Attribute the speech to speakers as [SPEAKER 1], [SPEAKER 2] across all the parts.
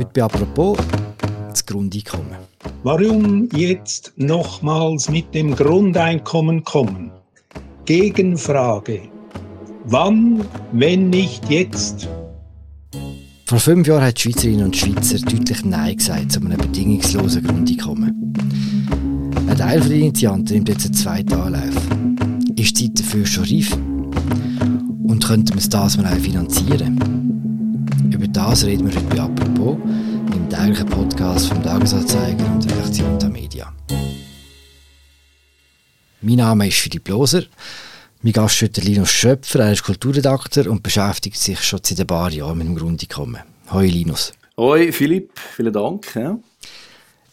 [SPEAKER 1] Heute bei «Apropos» das Grundeinkommen.
[SPEAKER 2] Warum jetzt nochmals mit dem Grundeinkommen kommen? Gegenfrage. Wann, wenn nicht jetzt?
[SPEAKER 1] Vor fünf Jahren hat die Schweizerinnen und Schweizer deutlich Nein gesagt zu einem bedingungslosen Grundeinkommen. Ein Teil der Initianten nimmt jetzt einen zweiten Anlauf. Ist die Zeit dafür schon reif? Und könnte man es das mal auch finanzieren? Über das reden wir heute bei «Apropos», im täglichen Podcast vom Tagesanzeiger und der Redaktion der Media. Mein Name ist Philipp Loser. Mein Gast ist Linus Schöpfer, er ist Kulturredakteur und beschäftigt sich schon seit ein paar Jahren mit dem Grundeinkommen. Hoi Linus.
[SPEAKER 3] Hoi Philipp, vielen Dank. Ja.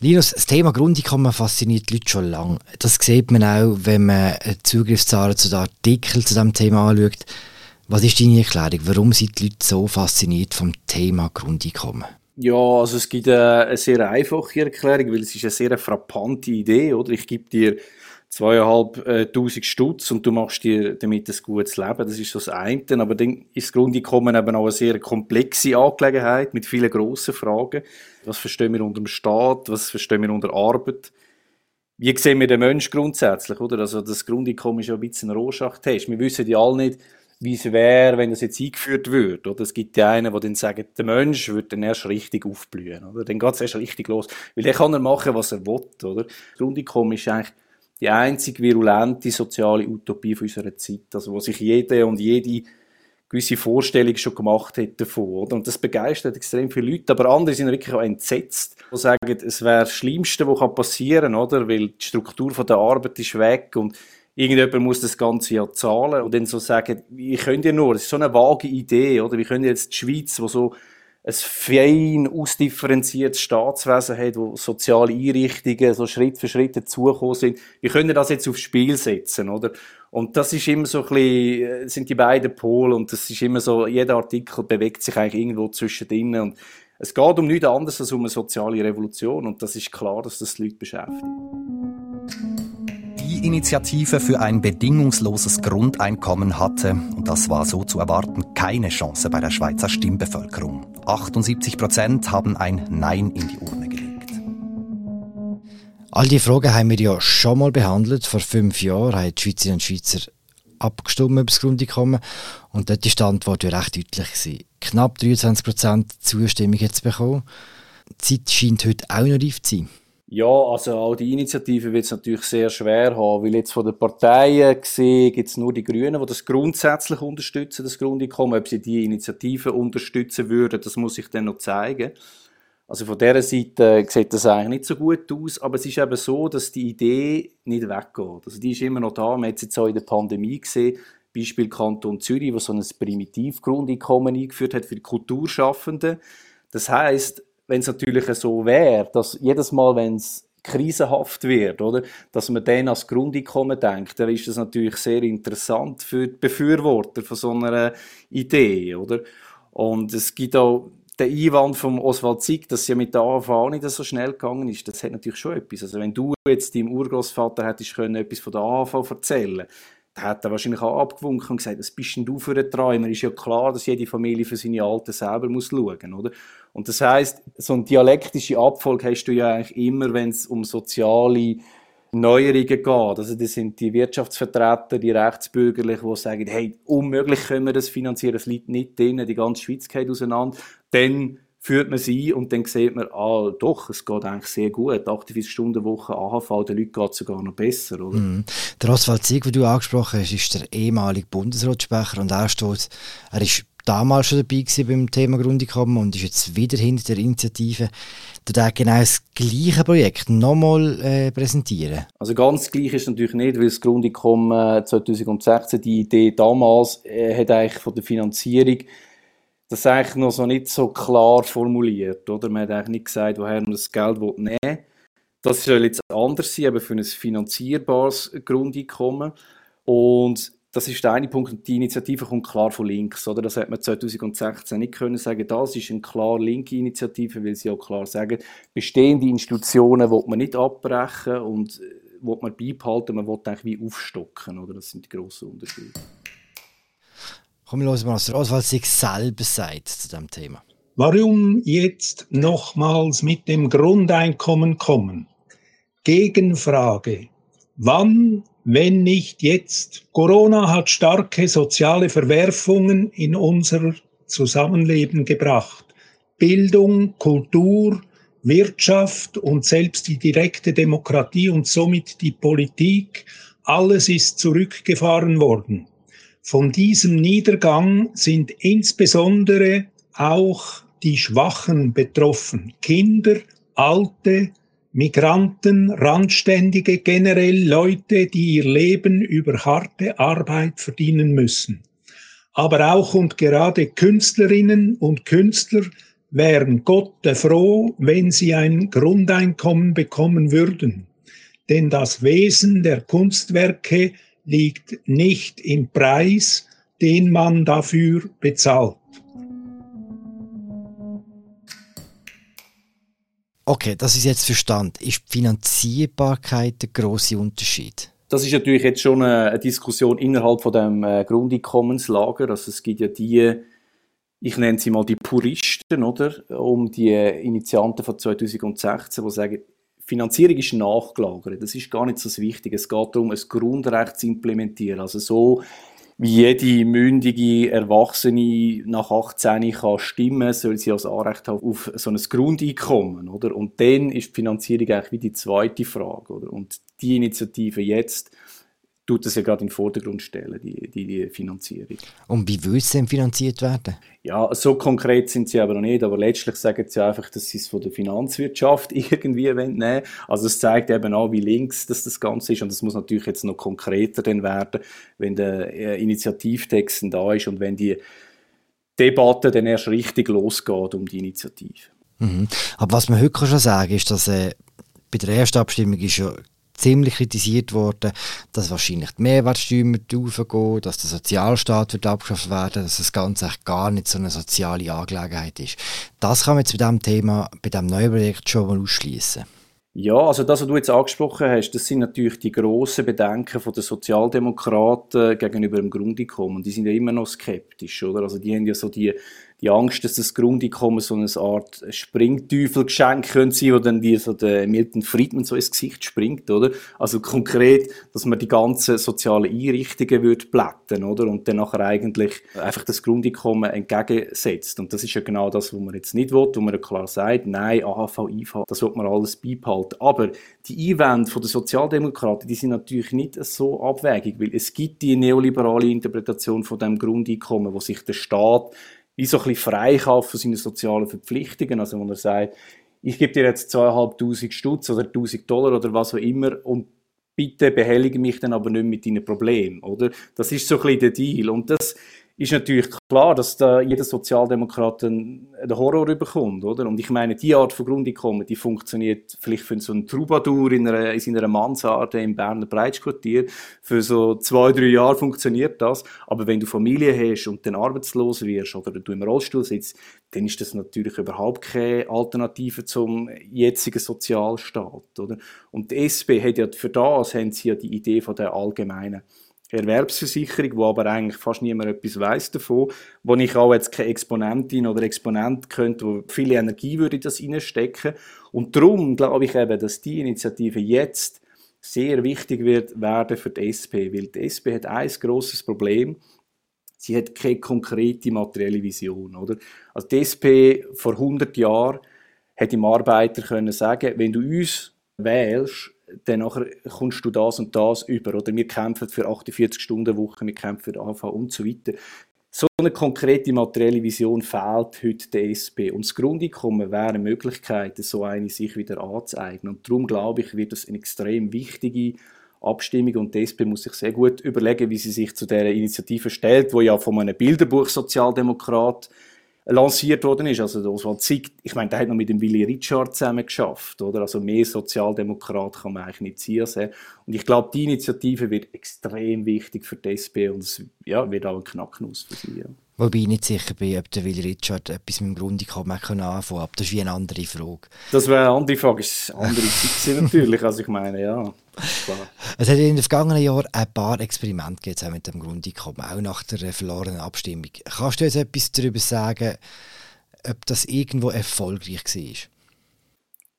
[SPEAKER 1] Linus, das Thema Grundeinkommen fasziniert die Leute schon lange. Das sieht man auch, wenn man Zugriffszahlen zu den Artikeln zu diesem Thema anschaut. Was ist deine Erklärung? Warum sind die Leute so fasziniert vom Thema Grundeinkommen?
[SPEAKER 3] Ja, also es gibt eine, sehr einfache Erklärung, weil es ist eine sehr frappante Idee, oder? Ich gebe dir zweieinhalbtausend Stutz und du machst dir damit ein gutes Leben. Das ist so das eine. Aber dann ist das Grundeinkommen eben auch eine sehr komplexe Angelegenheit mit vielen grossen Fragen. Was verstehen wir unter dem Staat? Was verstehen wir unter Arbeit? Wie sehen wir den Menschen grundsätzlich, oder? Also das Grundeinkommen ist ja ein bisschen ein Rohrschachtest. Wir wissen ja alle nicht, wie es wäre, wenn das jetzt eingeführt wird. Oder es gibt ja einen, die dann sagen, der Mensch wird dann erst richtig aufblühen. Oder? Dann geht es erst richtig los. Weil er kann er machen, was er will. Oder? Grundeinkommen ist eigentlich die einzige virulente soziale Utopie unserer Zeit, also wo sich jede und jede gewisse Vorstellung schon gemacht hat davon. Oder? Und das begeistert extrem viele Leute, aber andere sind wirklich auch entsetzt, die sagen, es wäre das Schlimmste, was passieren kann, oder? weil die Struktur der Arbeit ist weg und irgendjemand muss das Ganze ja zahlen und dann so sagen, wie könnt ihr nur, das ist so eine vage Idee, oder? wie könnt ihr jetzt die Schweiz, wo so ein fein ausdifferenziertes Staatswesen hat, wo soziale Einrichtungen so Schritt für Schritt dazugekommen sind. Wie können wir das jetzt aufs Spiel setzen, oder? Und das ist immer so ein bisschen, äh, sind die beiden Pole und das ist immer so, jeder Artikel bewegt sich eigentlich irgendwo zwischendrin und es geht um nichts anderes als um eine soziale Revolution und das ist klar, dass das die Leute beschäftigt.
[SPEAKER 4] Die Initiative für ein bedingungsloses Grundeinkommen hatte, und das war so zu erwarten, keine Chance bei der Schweizer Stimmbevölkerung. 78 Prozent haben ein Nein in die Urne gelegt.
[SPEAKER 1] All die Fragen haben wir ja schon mal behandelt. Vor fünf Jahren haben die Schweizerinnen und Schweizer abgestimmt über das Grundeinkommen. Und dort war die Antwort ja recht deutlich. Gewesen. Knapp 23 Prozent Zustimmung jetzt bekommen. Die Zeit scheint heute auch noch reif zu sein.
[SPEAKER 3] Ja, also auch die Initiative wird es natürlich sehr schwer haben, weil jetzt von den Parteien gesehen gibt es nur die Grünen, die das grundsätzlich unterstützen, das Grundeinkommen. Ob sie die Initiative unterstützen würden, das muss ich dann noch zeigen. Also von dieser Seite sieht das eigentlich nicht so gut aus, aber es ist eben so, dass die Idee nicht weggeht. Also die ist immer noch da. Man hat es jetzt auch in der Pandemie gesehen. Beispiel Kanton Zürich, wo so ein Primitivgrundeinkommen eingeführt hat für die Kulturschaffenden. Das heißt, wenn es natürlich so wäre, dass jedes Mal, wenn es krisenhaft wird, oder, dass man dann als Grundeinkommen denkt, dann ist das natürlich sehr interessant für die Befürworter von so einer Idee, oder? Und es gibt auch den Einwand von Oswald Zick, dass ja mit der AHV auch nicht so schnell gegangen ist, das hat natürlich schon etwas. Also wenn du jetzt deinem Urgroßvater hättest können etwas von der AHV erzählen da hat er wahrscheinlich auch abgewunken und gesagt, was bist denn du für ein Träumer? Ist ja klar, dass jede Familie für seine Alten selber muss schauen, oder? Und das heißt, so eine dialektische Abfolge hast du ja eigentlich immer, wenn es um soziale Neuerungen geht. Also das sind die Wirtschaftsvertreter, die Rechtsbürgerlichen, die sagen, hey, unmöglich können wir das finanzieren, es liegt nicht drin, die ganze Schweiz geht auseinander. Dann führt man sie ein und dann sieht man, ah, doch, es geht eigentlich sehr gut. 48 Stunden Woche AHV, den Leuten geht es sogar noch besser, oder?
[SPEAKER 1] Mm. Der Oswald Sieg, den du angesprochen hast, ist der ehemalige Bundesratssprecher und er steht, er ist damals schon dabei gewesen beim Thema Grundeinkommen und ist jetzt wieder hinter der Initiative. Darfst genau das gleiche Projekt nochmal äh, präsentieren.
[SPEAKER 3] Also ganz gleich ist natürlich nicht, weil das Grundeinkommen 2016, die Idee damals, äh, hat eigentlich von der Finanzierung das ist eigentlich noch so nicht so klar formuliert, oder? Man hat eigentlich nicht gesagt, woher man das Geld nehmen will. Das soll jetzt anders sein, aber für ein finanzierbares Grundeinkommen. Und das ist der eine Punkt. Die Initiative kommt klar von links, oder? Das hat man 2016 nicht können sagen. Das ist eine klar linke Initiative, weil sie auch klar sagen, bestehende Institutionen will man nicht abbrechen und äh, will man beibehalten, man will eigentlich wie aufstocken, oder? Das sind die grossen Unterschiede.
[SPEAKER 1] Wir los mal, was der Oswald sich selber sagt zu diesem Thema.
[SPEAKER 2] Warum jetzt nochmals mit dem Grundeinkommen kommen? Gegenfrage. Wann, wenn nicht jetzt? Corona hat starke soziale Verwerfungen in unser Zusammenleben gebracht. Bildung, Kultur, Wirtschaft und selbst die direkte Demokratie und somit die Politik, alles ist zurückgefahren worden. Von diesem Niedergang sind insbesondere auch die Schwachen betroffen. Kinder, Alte, Migranten, Randständige, generell Leute, die ihr Leben über harte Arbeit verdienen müssen. Aber auch und gerade Künstlerinnen und Künstler wären Gott froh, wenn sie ein Grundeinkommen bekommen würden. Denn das Wesen der Kunstwerke liegt nicht im Preis, den man dafür bezahlt.
[SPEAKER 1] Okay, das ist jetzt Verstand. Ist die Finanzierbarkeit der große Unterschied?
[SPEAKER 3] Das ist natürlich jetzt schon eine Diskussion innerhalb von dem äh, Grundeinkommenslager. Also es gibt ja die, ich nenne sie mal die Puristen, oder, um die Initianten von 2016, die sagen, Finanzierung ist nachgelagert. Das ist gar nicht so wichtig. Es geht darum, ein Grundrecht zu implementieren. Also so, wie jede mündige Erwachsene nach 18 kann stimmen, soll sie als Anrecht haben auf so ein Grundeinkommen, oder? Und dann ist die Finanzierung eigentlich wie die zweite Frage, oder? Und die Initiative jetzt tut das ja gerade in den Vordergrund stellen, die, die, die Finanzierung.
[SPEAKER 1] Und wie will es denn finanziert werden?
[SPEAKER 3] Ja, so konkret sind sie aber noch nicht, aber letztlich sagen sie einfach, dass sie es von der Finanzwirtschaft irgendwie nehmen Also es zeigt eben auch, wie links das, das Ganze ist und es muss natürlich jetzt noch konkreter dann werden, wenn der äh, Initiativtext da ist und wenn die Debatte dann erst richtig losgeht um die Initiative.
[SPEAKER 1] Mhm. Aber was man heute schon sagen ist, dass äh, bei der ersten Abstimmung ist ja ziemlich kritisiert worden, dass wahrscheinlich die Mehrwertsteuer raufgehen, dass der Sozialstaat wird abgeschafft werden, dass das Ganze eigentlich gar nicht so eine soziale Angelegenheit ist. Das kann man jetzt bei diesem Thema, bei diesem neuen Projekt schon mal ausschließen.
[SPEAKER 3] Ja, also das, was du jetzt angesprochen hast, das sind natürlich die grossen Bedenken der Sozialdemokraten gegenüber dem Grundeinkommen. Die sind ja immer noch skeptisch, oder? Also die haben ja so die die Angst, dass das Grundeinkommen so eine Art Springteufelgeschenk könnte sein, wo dann wie so der Milton Friedman so ins Gesicht springt, oder? Also konkret, dass man die ganzen sozialen Einrichtungen würde blättern, oder? Und dann nachher eigentlich einfach das Grundeinkommen entgegensetzt. Und das ist ja genau das, was man jetzt nicht will, wo man ja klar sagt, nein, AHV, IV, das wird man alles beibehalten. Aber die Einwände der Sozialdemokraten, die sind natürlich nicht so abwägig, weil es gibt die neoliberale Interpretation von dem Grundeinkommen, wo sich der Staat wie so ein bisschen freikaufen von seinen sozialen Verpflichtungen. Also, wenn er sagt, ich gebe dir jetzt 2'500 Stutz oder 1000 Dollar oder was auch immer und bitte behellige mich dann aber nicht mit deinen Problemen, oder? Das ist so ein bisschen der Deal. Und das ist natürlich klar, dass da jeder Sozialdemokrat einen, Horror bekommt, oder? Und ich meine, die Art von Grundeinkommen, die funktioniert vielleicht für so einen Troubadour in, einer, in seiner Mansarde im Berner Breitschquartier. Für so zwei, drei Jahre funktioniert das. Aber wenn du Familie hast und dann arbeitslos wirst oder du im Rollstuhl sitzt, dann ist das natürlich überhaupt keine Alternative zum jetzigen Sozialstaat, oder? Und die SP hat ja für das, haben sie ja die Idee von der allgemeinen Erwerbsversicherung, wo aber eigentlich fast niemand etwas weiß davon, wo ich auch jetzt keine Exponentin oder Exponent könnte, wo viel Energie würde das reinstecken. Und darum glaube ich eben, dass die Initiative jetzt sehr wichtig wird werden für die SP, weil die SP hat ein großes Problem. Sie hat keine konkrete materielle Vision, oder? Also die SP vor 100 Jahren hat dem Arbeiter können sagen, wenn du uns wählst, dann kommst du das und das über. Oder wir kämpfen für 48-Stunden-Woche, wir kämpfen für AV und so weiter. So eine konkrete materielle Vision fehlt heute der SP. Und das Grundeinkommen wäre eine Möglichkeit, so eine sich wieder anzueignen. Und darum glaube ich, wird das eine extrem wichtige Abstimmung und die SP muss sich sehr gut überlegen, wie sie sich zu der Initiative stellt, wo ja von einem Bilderbuch-Sozialdemokrat lanciert worden ist. Also Oswald Zick, ich meine, der hat noch mit dem Willy Richard zusammen geschafft, oder? Also mehr Sozialdemokrat kann man eigentlich nicht ziehen. Und ich glaube, die Initiative wird extrem wichtig für die SP und es ja, wird auch ein Knacknuss für sie. Ja.
[SPEAKER 1] Wobei ich nicht sicher bin, ob der Willy Richard etwas mit dem Grundeinkommen anfangen kann. Aber das ist wie eine andere Frage.
[SPEAKER 3] Das wäre eine andere Frage. Das ist eine andere Zeit natürlich. Also ich meine, ja. Klar.
[SPEAKER 1] Es hat in den vergangenen Jahren ein paar Experimente gegeben mit dem Grundeinkommen, auch nach der verlorenen Abstimmung. Kannst du jetzt etwas darüber sagen, ob das irgendwo erfolgreich war.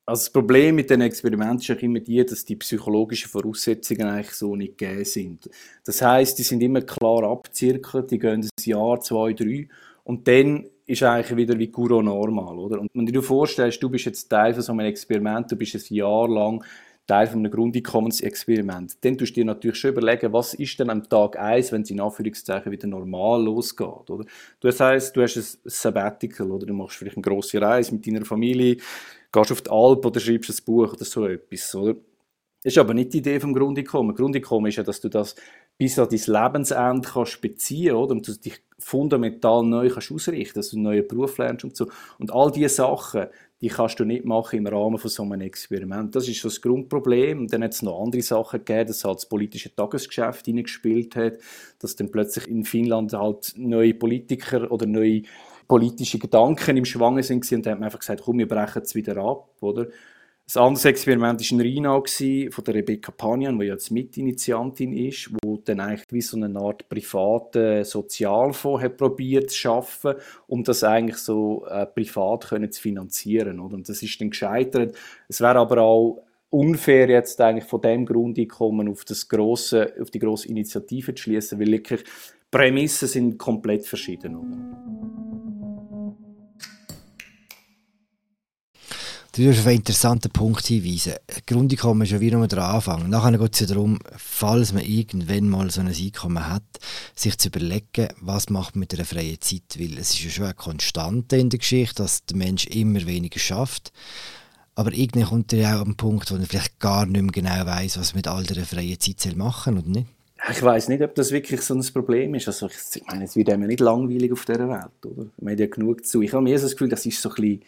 [SPEAKER 3] Also das Problem mit den Experimenten ist auch immer die, dass die psychologischen Voraussetzungen eigentlich so nicht gegeben sind. Das heißt, die sind immer klar abzirkelt, die gehen ein Jahr, zwei, drei und dann ist eigentlich wieder wie Guru normal, oder? Und wenn du dir vorstellst, du bist jetzt Teil von so einem Experiment, du bist ein Jahr lang Teil von einem Grundeinkommensexperiment, dann tust du dir natürlich schon überlegen, was ist denn am Tag 1, wenn es in Anführungszeichen wieder normal losgeht, oder? Das heisst, du hast ein Sabbatical, oder du machst vielleicht eine grosse Reise mit deiner Familie, gehst auf die Alp oder schreibst ein Buch oder so etwas, oder? Das ist aber nicht die Idee vom Grundeinkommen. Grundeinkommen ist ja, dass du das bis an dein Lebensende kannst beziehen oder? und du dich fundamental neu kannst ausrichten dass du einen neuen Beruf lernst und so. Und all diese Sachen, die kannst du nicht machen im Rahmen von so einem Experiment. Das ist so das Grundproblem. Und dann hat es noch andere Sachen gegeben, dass halt das politische Tagesgeschäft hineingespielt hat, dass dann plötzlich in Finnland halt neue Politiker oder neue politische Gedanken im Schwange sind und man einfach gesagt, komm, wir brechen es wieder ab, oder? Ein anderes Experiment war in Rheinau von der Rebecca Panian, die jetzt Mitinitiantin ist, wo dann eigentlich wie so eine Art privaten Sozialfonds hat probiert zu schaffen, um das eigentlich so äh, privat können zu finanzieren. Oder? Und das ist dann gescheitert. Es wäre aber auch unfair jetzt eigentlich von dem Grundeinkommen auf das grosse, auf die grosse Initiative zu schließen, weil wirklich Prämissen sind komplett verschieden. Oder?
[SPEAKER 1] Du wirst auf einen interessanten Punkt hinweisen. Grundeinkommen ist ja wie nur der Anfang. Nachher geht es ja darum, falls man irgendwann mal so ein Einkommen hat, sich zu überlegen, was macht man mit einer freien Zeit. Weil es ist ja schon eine Konstante in der Geschichte, dass der Mensch immer weniger schafft. Aber irgendwann kommt er ja auch an einen Punkt, wo er vielleicht gar nicht mehr genau weiß, was man mit all dieser freien Zeit machen soll, oder nicht?
[SPEAKER 3] Ich weiß nicht, ob das wirklich so ein Problem ist. Also ich meine, es wird einem nicht langweilig auf dieser Welt, oder? Man hat ja genug zu. Ich habe mir so das Gefühl, das ist so ein bisschen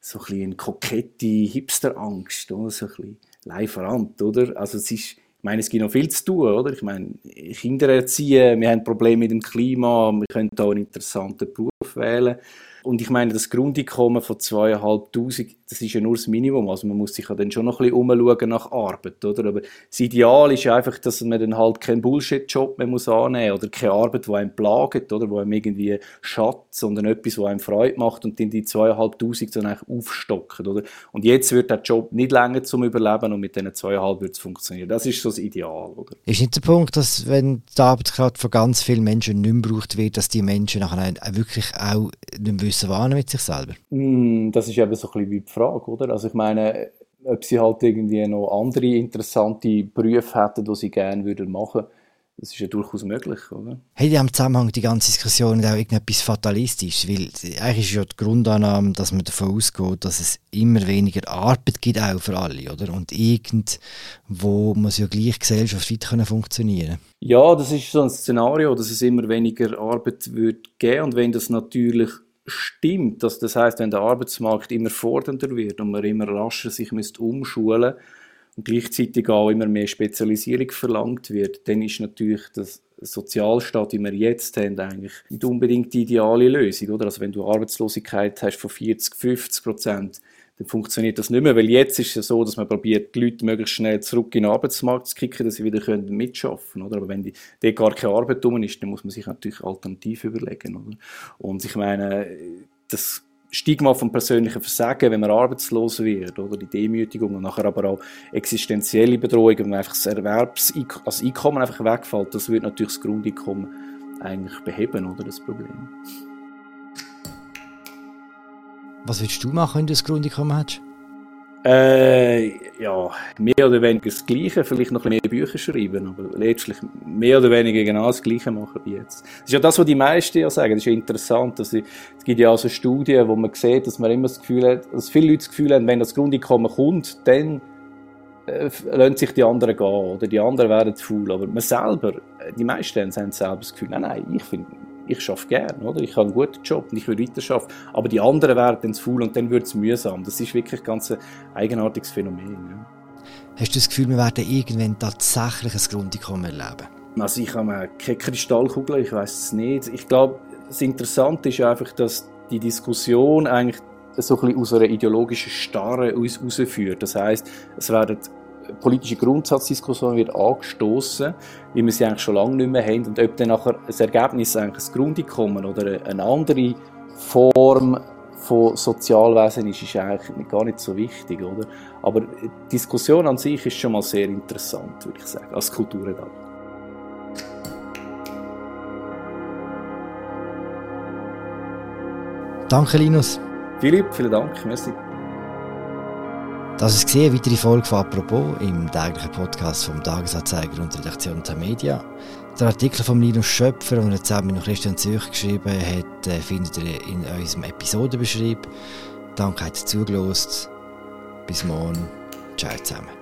[SPEAKER 3] so ein bisschen eine kokette Hipsterangst, oder? so ein bisschen Leiferant, oder? Also es ist, ich meine, es gibt noch viel zu tun, oder? Ich meine, Kinder erziehen, wir haben Probleme mit dem Klima, wir können da einen interessanten Beruf wählen. Und ich meine, das Grundeinkommen von 2'500, das ist ja nur das Minimum. Also man muss sich ja dann schon noch ein bisschen umschauen nach Arbeit, oder? Aber das Ideal ist einfach, dass man dann halt keinen Bullshit-Job mehr muss annehmen oder keine Arbeit, die einen plagt, oder? Wo einem irgendwie schadet, sondern etwas, was einem Freude macht und dann die 2'500 dann eigentlich aufstocken, oder? Und jetzt wird der Job nicht länger zum Überleben und mit diesen 2'500 wird es funktionieren. Das ist so das Ideal, oder?
[SPEAKER 1] Ist nicht der Punkt, dass wenn die Arbeitskraft von ganz vielen Menschen nicht mehr gebraucht wird, dass die Menschen nachher wirklich auch nicht mehr wissen, wissen warnen mit sich selber?
[SPEAKER 3] Mm, das ist eben so ein bisschen wie die Frage, oder? Also ich meine, ob sie halt irgendwie noch andere interessante Berufe hätten, die sie gerne würden machen das ist ja durchaus möglich, oder?
[SPEAKER 1] Hey, in Zusammenhang die ganze Diskussion auch irgendetwas Fatalistisches, weil eigentlich ist ja die Grundannahme, dass man davon ausgeht, dass es immer weniger Arbeit gibt, auch für alle, oder? Und irgendwo muss ja gleich Gesellschaft weiter funktionieren
[SPEAKER 3] Ja, das ist so ein Szenario, dass es immer weniger Arbeit wird geben und wenn das natürlich stimmt, dass das heißt, wenn der Arbeitsmarkt immer fordernder wird und man immer rascher sich müsste umschulen und gleichzeitig auch immer mehr Spezialisierung verlangt wird, dann ist natürlich das Sozialstaat, wie wir jetzt haben, eigentlich nicht unbedingt die ideale Lösung, oder? Also wenn du Arbeitslosigkeit hast von 40, 50 Prozent, dann funktioniert das nicht mehr, weil jetzt ist es ja so, dass man probiert, die Leute möglichst schnell zurück in den Arbeitsmarkt zu kicken, dass sie wieder können mitschaffen können. Aber wenn die, die gar keine Arbeit tun ist, dann muss man sich natürlich alternativ überlegen. Oder? Und ich meine, das Stigma vom persönlichen Versagen, wenn man arbeitslos wird, oder die Demütigung und nachher aber auch existenzielle Bedrohung, wenn man einfach das Erwerbs das Einkommen einfach wegfällt, das wird natürlich das Grundeinkommen eigentlich beheben, oder das Problem.
[SPEAKER 1] Was willst du machen, wenn du das Grundeinkommen hast?
[SPEAKER 3] Äh, ja, mehr oder weniger das Gleiche, vielleicht noch ein bisschen mehr Bücher schreiben, aber letztlich mehr oder weniger genau das Gleiche machen wie jetzt. Das ist ja das, was die meisten ja sagen. Das ist ja interessant. Dass ich, es gibt ja auch so Studien, wo man sieht, dass man immer das Gefühl hat, dass viele Leute das Gefühl haben, wenn das Grundeinkommen kommt, dann äh, lassen sich die anderen gehen oder die anderen werden zu faul. Aber man selber, die meisten haben selber das Gefühl, nein, nein, ich finde ich arbeite gerne, oder? Ich habe einen guten Job und ich will weiter arbeiten. Aber die anderen werden dann zu faul und dann wird es mühsam. Das ist wirklich ganz ein eigenartiges Phänomen. Ja.
[SPEAKER 1] Hast du das Gefühl, wir werden irgendwann tatsächlich ein Grundeinkommen erleben?
[SPEAKER 3] Also ich habe keine Kristallkugel, ich weiß es nicht. Ich glaube, das Interessante ist einfach, dass die Diskussion eigentlich so ein bisschen aus einer ideologischen Starre uns herausführt. Das heißt, es werden politische Grundsatzdiskussion wird angestoßen, wie wir sie eigentlich schon lange nicht mehr haben und ob dann nachher ein Ergebnis eigentlich ein Grundeinkommen oder eine andere Form von Sozialwesen ist, ist eigentlich gar nicht so wichtig, oder? Aber die Diskussion an sich ist schon mal sehr interessant, würde ich sagen, als Kulturredakteur.
[SPEAKER 1] Danke, Linus.
[SPEAKER 3] Philipp, vielen Dank. Merci.
[SPEAKER 1] Das ist eine weitere Folge von «Apropos» im täglichen Podcast vom Tagesanzeiger und Redaktion der Media. Der Artikel von Linus Schöpfer, den er zusammen mit Christian Zürich geschrieben hat, äh, findet ihr in unserem Episodenbeschrieb. Danke, dass ihr zugelassen Bis morgen. Ciao zusammen.